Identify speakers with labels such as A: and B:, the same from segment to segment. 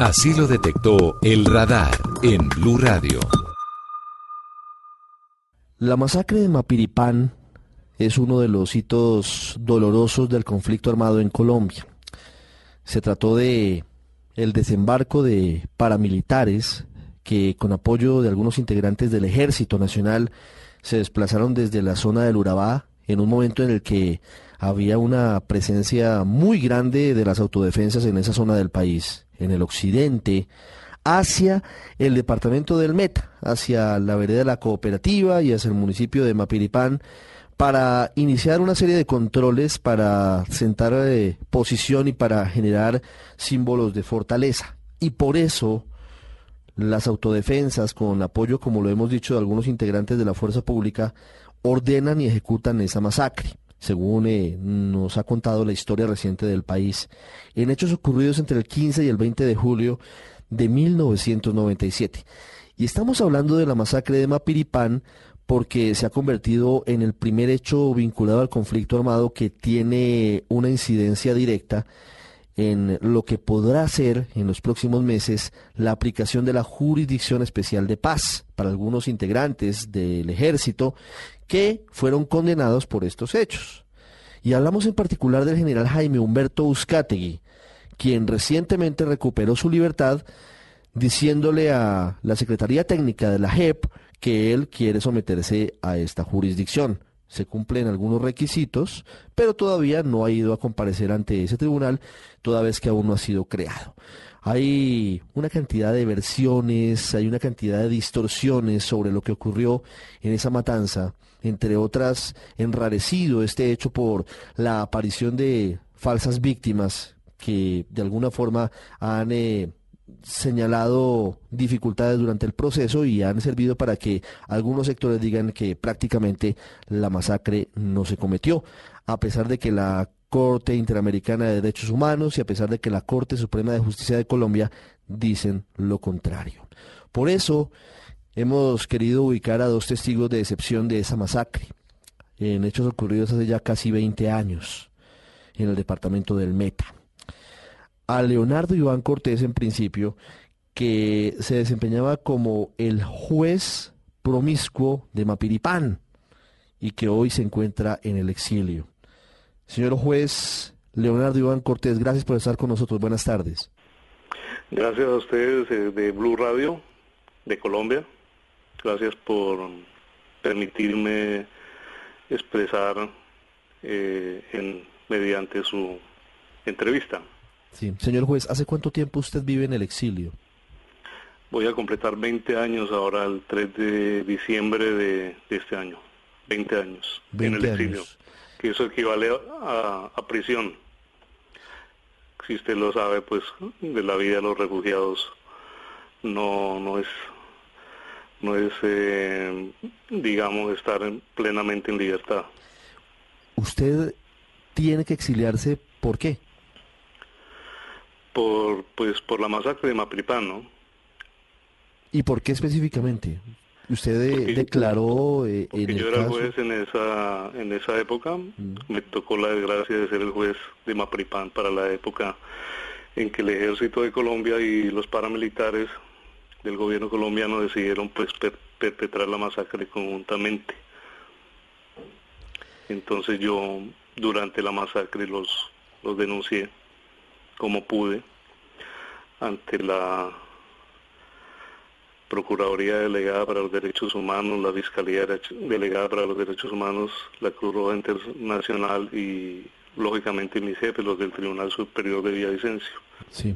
A: Así lo detectó el radar en Blue Radio.
B: La masacre de Mapiripán es uno de los hitos dolorosos del conflicto armado en Colombia. Se trató de el desembarco de paramilitares que con apoyo de algunos integrantes del Ejército Nacional se desplazaron desde la zona del Urabá en un momento en el que había una presencia muy grande de las autodefensas en esa zona del país, en el occidente, hacia el departamento del Meta, hacia la vereda de la cooperativa y hacia el municipio de Mapiripán, para iniciar una serie de controles para sentar eh, posición y para generar símbolos de fortaleza. Y por eso las autodefensas, con apoyo, como lo hemos dicho, de algunos integrantes de la fuerza pública, ordenan y ejecutan esa masacre, según eh, nos ha contado la historia reciente del país, en hechos ocurridos entre el 15 y el 20 de julio de 1997. Y estamos hablando de la masacre de Mapiripán porque se ha convertido en el primer hecho vinculado al conflicto armado que tiene una incidencia directa en lo que podrá ser en los próximos meses la aplicación de la Jurisdicción Especial de Paz para algunos integrantes del ejército que fueron condenados por estos hechos. Y hablamos en particular del general Jaime Humberto Uzcategui, quien recientemente recuperó su libertad diciéndole a la Secretaría Técnica de la JEP que él quiere someterse a esta jurisdicción. Se cumplen algunos requisitos, pero todavía no ha ido a comparecer ante ese tribunal, toda vez que aún no ha sido creado. Hay una cantidad de versiones, hay una cantidad de distorsiones sobre lo que ocurrió en esa matanza, entre otras, enrarecido este hecho por la aparición de falsas víctimas que de alguna forma han eh, señalado dificultades durante el proceso y han servido para que algunos sectores digan que prácticamente la masacre no se cometió, a pesar de que la Corte Interamericana de Derechos Humanos y a pesar de que la Corte Suprema de Justicia de Colombia dicen lo contrario. Por eso hemos querido ubicar a dos testigos de excepción de esa masacre, en hechos ocurridos hace ya casi 20 años, en el departamento del Meta a Leonardo Iván Cortés en principio, que se desempeñaba como el juez promiscuo de Mapiripán y que hoy se encuentra en el exilio. Señor juez Leonardo Iván Cortés, gracias por estar con nosotros. Buenas tardes.
C: Gracias a ustedes eh, de Blue Radio de Colombia. Gracias por permitirme expresar eh, mediante su entrevista.
B: Sí. Señor juez, ¿hace cuánto tiempo usted vive en el exilio?
C: Voy a completar 20 años ahora, el 3 de diciembre de, este año. 20 años en el exilio. Que eso equivale a, prisión. Si usted lo sabe, pues de la vida de los refugiados no, no es, no es eh, digamos, estar plenamente en libertad.
B: ¿Usted tiene que exiliarse por qué?
C: por pues por la masacre de Mapripán, ¿no?
B: ¿Y por qué específicamente? Usted declaró
C: eh, en yo era juez en esa en esa época, mm. me tocó la desgracia de ser el juez de Mapripán para la época en que el ejército de Colombia y los paramilitares del gobierno colombiano decidieron pues perpetrar la masacre conjuntamente. Entonces yo durante la masacre los los denuncié como pude ante la Procuraduría Delegada para los Derechos Humanos, la Fiscalía Delegada para los Derechos Humanos, la Cruz Roja Internacional y lógicamente mis jefes, los del Tribunal Superior de Villavicencio.
B: Sí.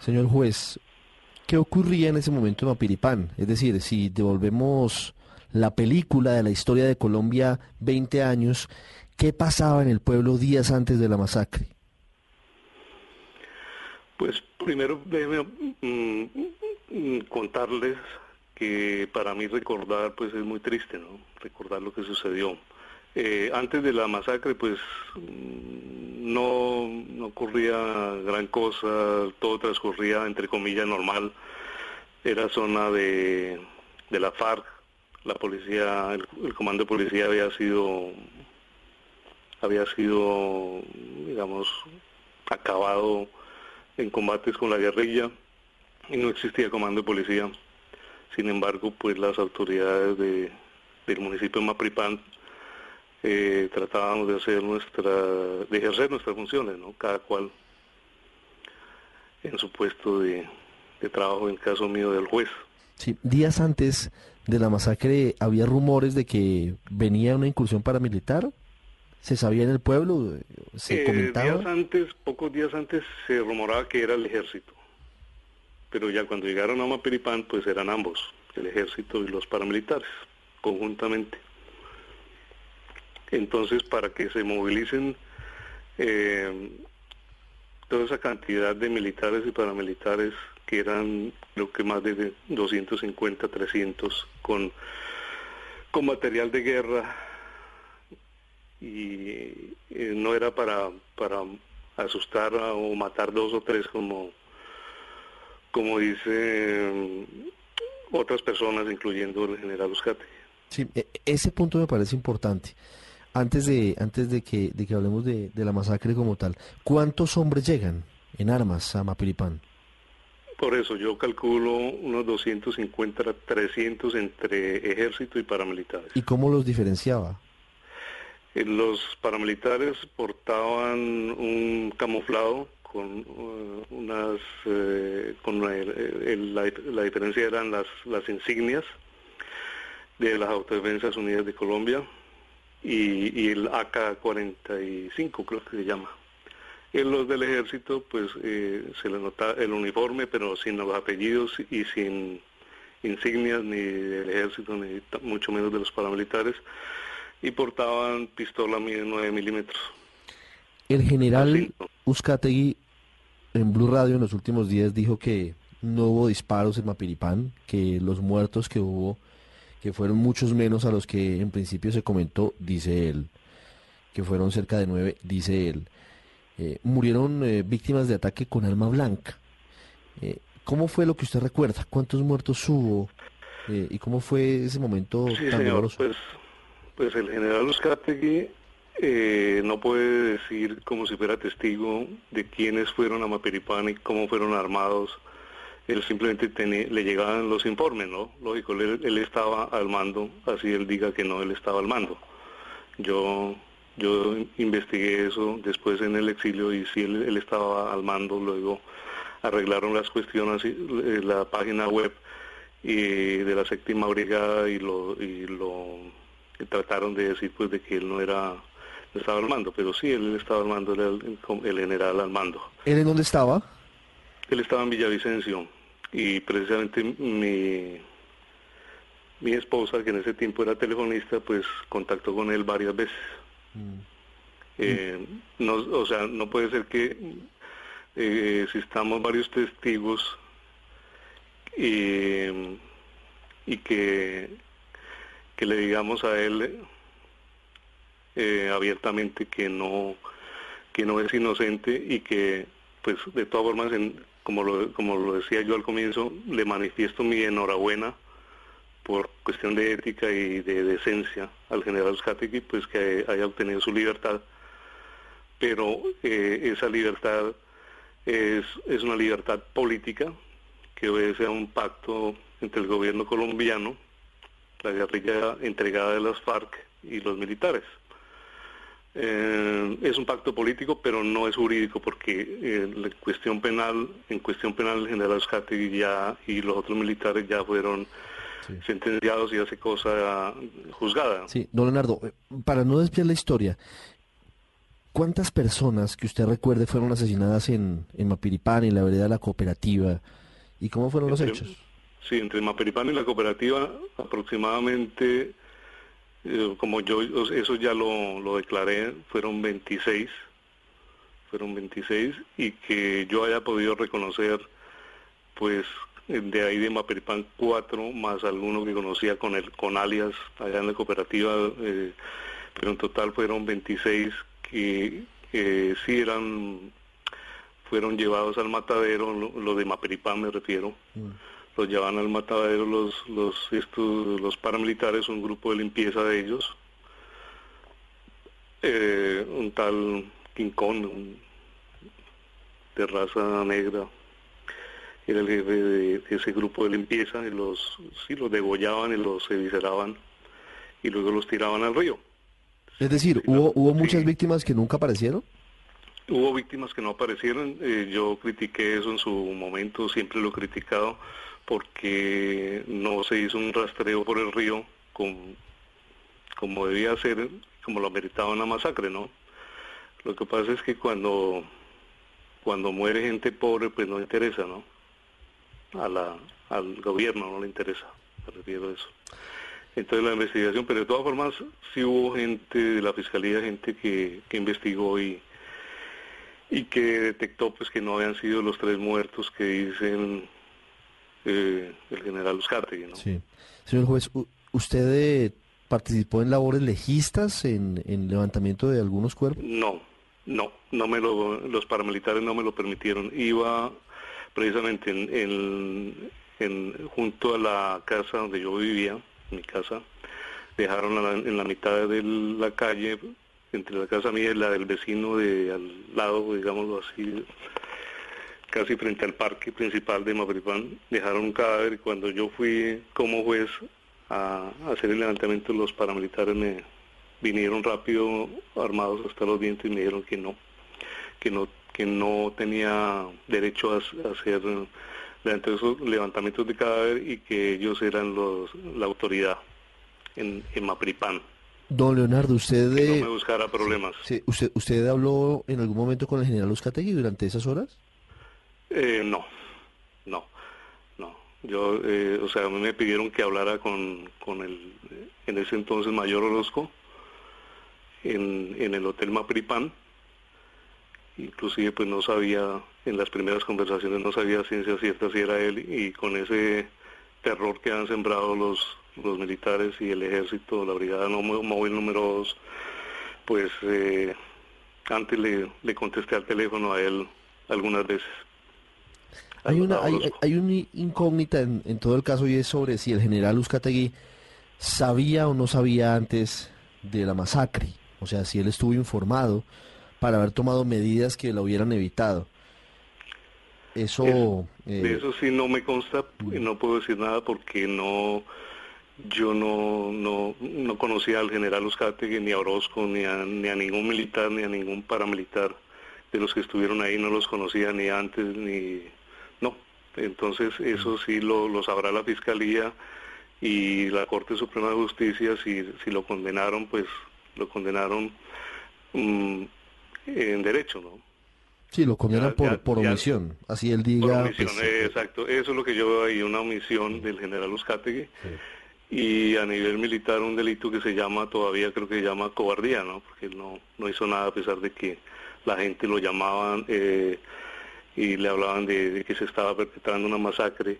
B: Señor juez, ¿qué ocurría en ese momento en Mapiripán? Es decir, si devolvemos la película de la historia de Colombia 20 años, ¿qué pasaba en el pueblo días antes de la masacre?
C: Pues primero déjeme mm, contarles que para mí recordar pues es muy triste, ¿no? Recordar lo que sucedió. Eh, antes de la masacre pues mm, no, no ocurría gran cosa, todo transcurría entre comillas normal. Era zona de, de la FARC, la policía, el, comando de policía había sido había sido digamos acabado en combates con la guerrilla y no existía comando de policía. Sin embargo, pues las autoridades de, del municipio de Mapripán eh, tratábamos de hacer nuestra, de ejercer nuestras funciones, ¿no? Cada cual en su puesto de, de trabajo, en el caso mío del juez.
B: Sí, días antes de la masacre había rumores de que venía una incursión paramilitar. ¿Se sabía en el pueblo? ¿Se
C: Eh,
B: comentaba?
C: días antes, pocos días antes, se rumoraba que era el ejército. Pero ya cuando llegaron a Mapiripán, pues eran ambos, el ejército y los paramilitares, conjuntamente. Entonces, para que se movilicen eh, toda esa cantidad de militares y paramilitares, que eran creo que más de 250, 300, con, con material de guerra, y eh, no era para, para asustar o matar dos o tres como, como dicen otras personas, incluyendo el general Uzcategui.
B: Sí, e- ese punto me parece importante. Antes de, antes de que, de que hablemos de, de la masacre como tal, ¿cuántos hombres llegan en armas a Mapiripán?
C: Por eso yo calculo unos 250, 300 entre ejército y paramilitares.
B: ¿Y cómo los diferenciaba?
C: Eh, Los paramilitares portaban un camuflado con eh, unas, eh, con el- la, la diferencia eran las, las insignias de las Autodefensas Unidas de Colombia y, y el AK-45 creo que se llama. En los del ejército pues eh, se le nota el uniforme pero sin los apellidos y sin insignias ni del ejército ni mucho menos de los paramilitares y portaban pistola mi- 9 milímetros.
B: El general. Uzcategui en Blue Radio en los últimos días dijo que no hubo disparos en Mapiripán, que los muertos que hubo, que fueron muchos menos a los que en principio se comentó, dice él, que fueron cerca de nueve, dice él. Eh, murieron eh, víctimas de ataque con arma blanca. Eh, ¿Cómo fue lo que usted recuerda? ¿Cuántos muertos hubo? Eh, ¿Y cómo fue ese momento
C: Sí,
B: tan
C: señor,
B: doloroso?
C: pues, pues el general Uzcategui eh, no puede decir como si fuera testigo de quiénes fueron a Maperipán y cómo fueron armados. Él simplemente le llegaban los informes, ¿no? Lógico, él, él estaba al mando, así él diga que no, él estaba al mando. Yo yo investigué eso después en el exilio y sí, él, estaba al mando, luego arreglaron las cuestiones, eh, la página web y de la séptima brigada y lo y lo trataron de decir pues de que él no era estaba al mando, pero sí él estaba al mando, era el, el general al mando.
B: ¿Él en dónde estaba?
C: Él estaba en Villavicencio y precisamente mi mi esposa, que en ese tiempo era telefonista, pues contactó con él varias veces. Eh, no, o sea, no puede ser que eh, existamos varios testigos eh, y que, que le digamos a él eh, abiertamente que no que no es inocente y que pues de todas formas en- como lo, como lo decía yo al comienzo le manifiesto mi enhorabuena por cuestión de ética y de decencia al general Uzcategui, pues que haya obtenido su libertad, pero eh, esa libertad es, es una libertad política que obedece a un pacto entre el gobierno colombiano, la guerrilla entregada de las FARC y los militares. Eh, es un pacto político, pero no es jurídico, porque eh, la cuestión penal, en cuestión penal el general Uzcategui ya y los otros militares ya fueron
B: Sí.
C: sentenciados y hace cosa juzgada.
B: Sí, don Leonardo, eh, para no desviar la historia, ¿cuántas personas que usted recuerde fueron asesinadas en, en Mapiripán, en la vereda de la cooperativa? ¿Y cómo fueron los hechos?
C: Sí, entre Maperipán y la cooperativa aproximadamente, como yo eso ya lo, lo declaré, fueron 26, fueron 26 y que yo haya podido reconocer, pues de ahí de Maperipán cuatro más alguno que conocía con el con alias allá en la cooperativa, eh, pero en total fueron 26 que eh, sí eran fueron llevados al matadero, lo, de Maperipán me refiero los llevan al matadero los los estos los paramilitares un grupo de limpieza de ellos eh, un tal Quincón un- de raza negra, era el jefe de, ese grupo de limpieza y los, sí, los degollaban y los evisceraban y luego los tiraban al río.
B: Es decir, ¿hubo, hubo muchas víctimas que nunca aparecieron?
C: Hubo víctimas que no aparecieron, eh, yo critiqué eso en su momento, siempre lo he criticado, porque no se hizo un rastreo por el río con, como debía ser, como lo meritaba una masacre, ¿no? Lo que pasa es que cuando, cuando muere gente pobre, pues no interesa, ¿no? A la, al gobierno no le interesa, me refiero a eso. Entonces la investigación, pero de todas formas sí hubo gente de la fiscalía, gente que, que investigó y, y que detectó pues que no habían sido los tres muertos que dicen eh, el general Uzcategui, ¿no?
B: Sí. Señor juez, ¿usted eh, participó en labores legistas, en, en levantamiento de algunos cuerpos?
C: No, no, no me lo, los paramilitares no me lo permitieron. Iba precisamente en, en, junto a la casa donde yo vivía, mi casa, dejaron en la mitad de la calle, entre la casa mía y la del vecino de al lado, digámoslo así, casi frente al parque principal de Mapripán, dejaron un cadáver y cuando yo fui como juez a, hacer el levantamiento, los paramilitares me vinieron rápido armados hasta los dientes y me dijeron que no, que no, que no tenía derecho a, hacer levantamientos de cadáver y que ellos eran los, la autoridad en, en Mapripán.
B: Don Leonardo, usted...
C: Que no me buscara problemas.
B: Sí, ¿usted, ¿Usted habló en algún momento con el general Uzcategui durante esas horas?
C: Eh, no, no, no. Yo, eh, o sea, a mí me pidieron que hablara con, con el, en ese entonces mayor Orozco, en, en el Hotel Mapripán. Inclusive pues no sabía, en las primeras conversaciones no sabía ciencia cierta si era él y con ese terror que han sembrado los, los militares y el ejército, la brigada móvil número 2, pues eh, antes le contesté al teléfono a él algunas veces.
B: Hay una, hay, una incógnita en, en, todo el caso y es sobre si el general Uzcategui sabía o no sabía antes de la masacre, o sea, si él estuvo informado para haber tomado medidas que la hubieran evitado.
C: Eso, eh, eso sí no me consta y no puedo decir nada porque no, yo no, no, no conocía al general Uzcategui ni a Orozco ni a, ni a ningún militar ni a ningún paramilitar de los que estuvieron ahí. No los conocía ni antes ni no, entonces eso sí lo, lo sabrá la Fiscalía y la Corte Suprema de Justicia, si, si lo condenaron, pues lo condenaron mm, en derecho, ¿no?
B: Sí, lo condenan por, por omisión, así él diga...
C: Por omisión, pues, eh, exacto. Eso es lo que yo veo ahí, una omisión del general Uzcategui. Y a nivel militar un delito que se llama, todavía creo que se llama cobardía, ¿no? Porque él no, no hizo nada a pesar de que la gente lo llamaban... Eh, y le hablaban de, que se estaba perpetrando una masacre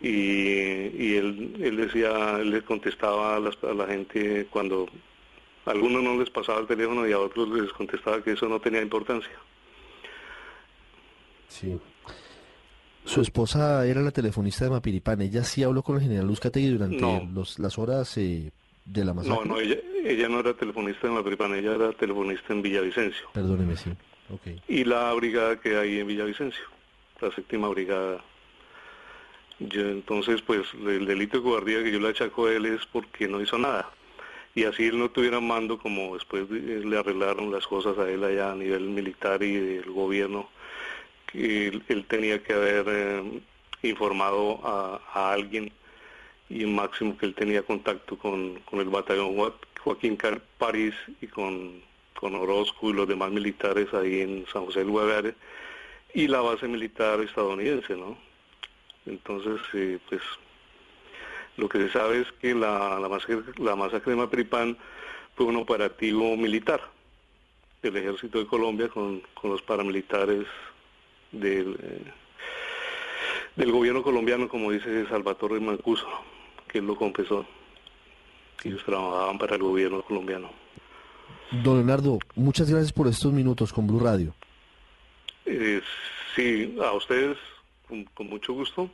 C: y, y él, él decía, él les contestaba a, la gente cuando a algunos no les pasaba el teléfono y a otros les contestaba que eso no tenía importancia.
B: Sí. Su esposa era la telefonista de Mapiripán. ¿Ella sí habló con el general Luzcategui durante los, las horas eh, de la masacre?
C: No, no, ella, ella no era telefonista de Mapiripán, ella era telefonista en Villavicencio.
B: Perdóneme, sí.
C: Y la brigada que hay en Villavicencio, la séptima brigada. entonces, pues, el delito de cobardía que yo le achaco a él es porque no hizo nada. Y así él no tuviera mando, como después le arreglaron las cosas a él allá a nivel militar y del gobierno, que él, tenía que haber eh, informado a, alguien y máximo que él tenía contacto con, con el batallón Joaquín París y con con Orozco y los demás militares ahí en San José del Guaviare y la base militar estadounidense, ¿no? Entonces, eh, pues, lo que se sabe es que la, masacre, la masacre de Mapripán fue un operativo militar del ejército de Colombia con, con los paramilitares del, eh, del gobierno colombiano, como dice Salvatore Mancuso, que él lo confesó. Ellos trabajaban para el gobierno colombiano.
B: Don Leonardo, muchas gracias por estos minutos con Blue Radio.
C: Eh, sí, a ustedes con, mucho gusto.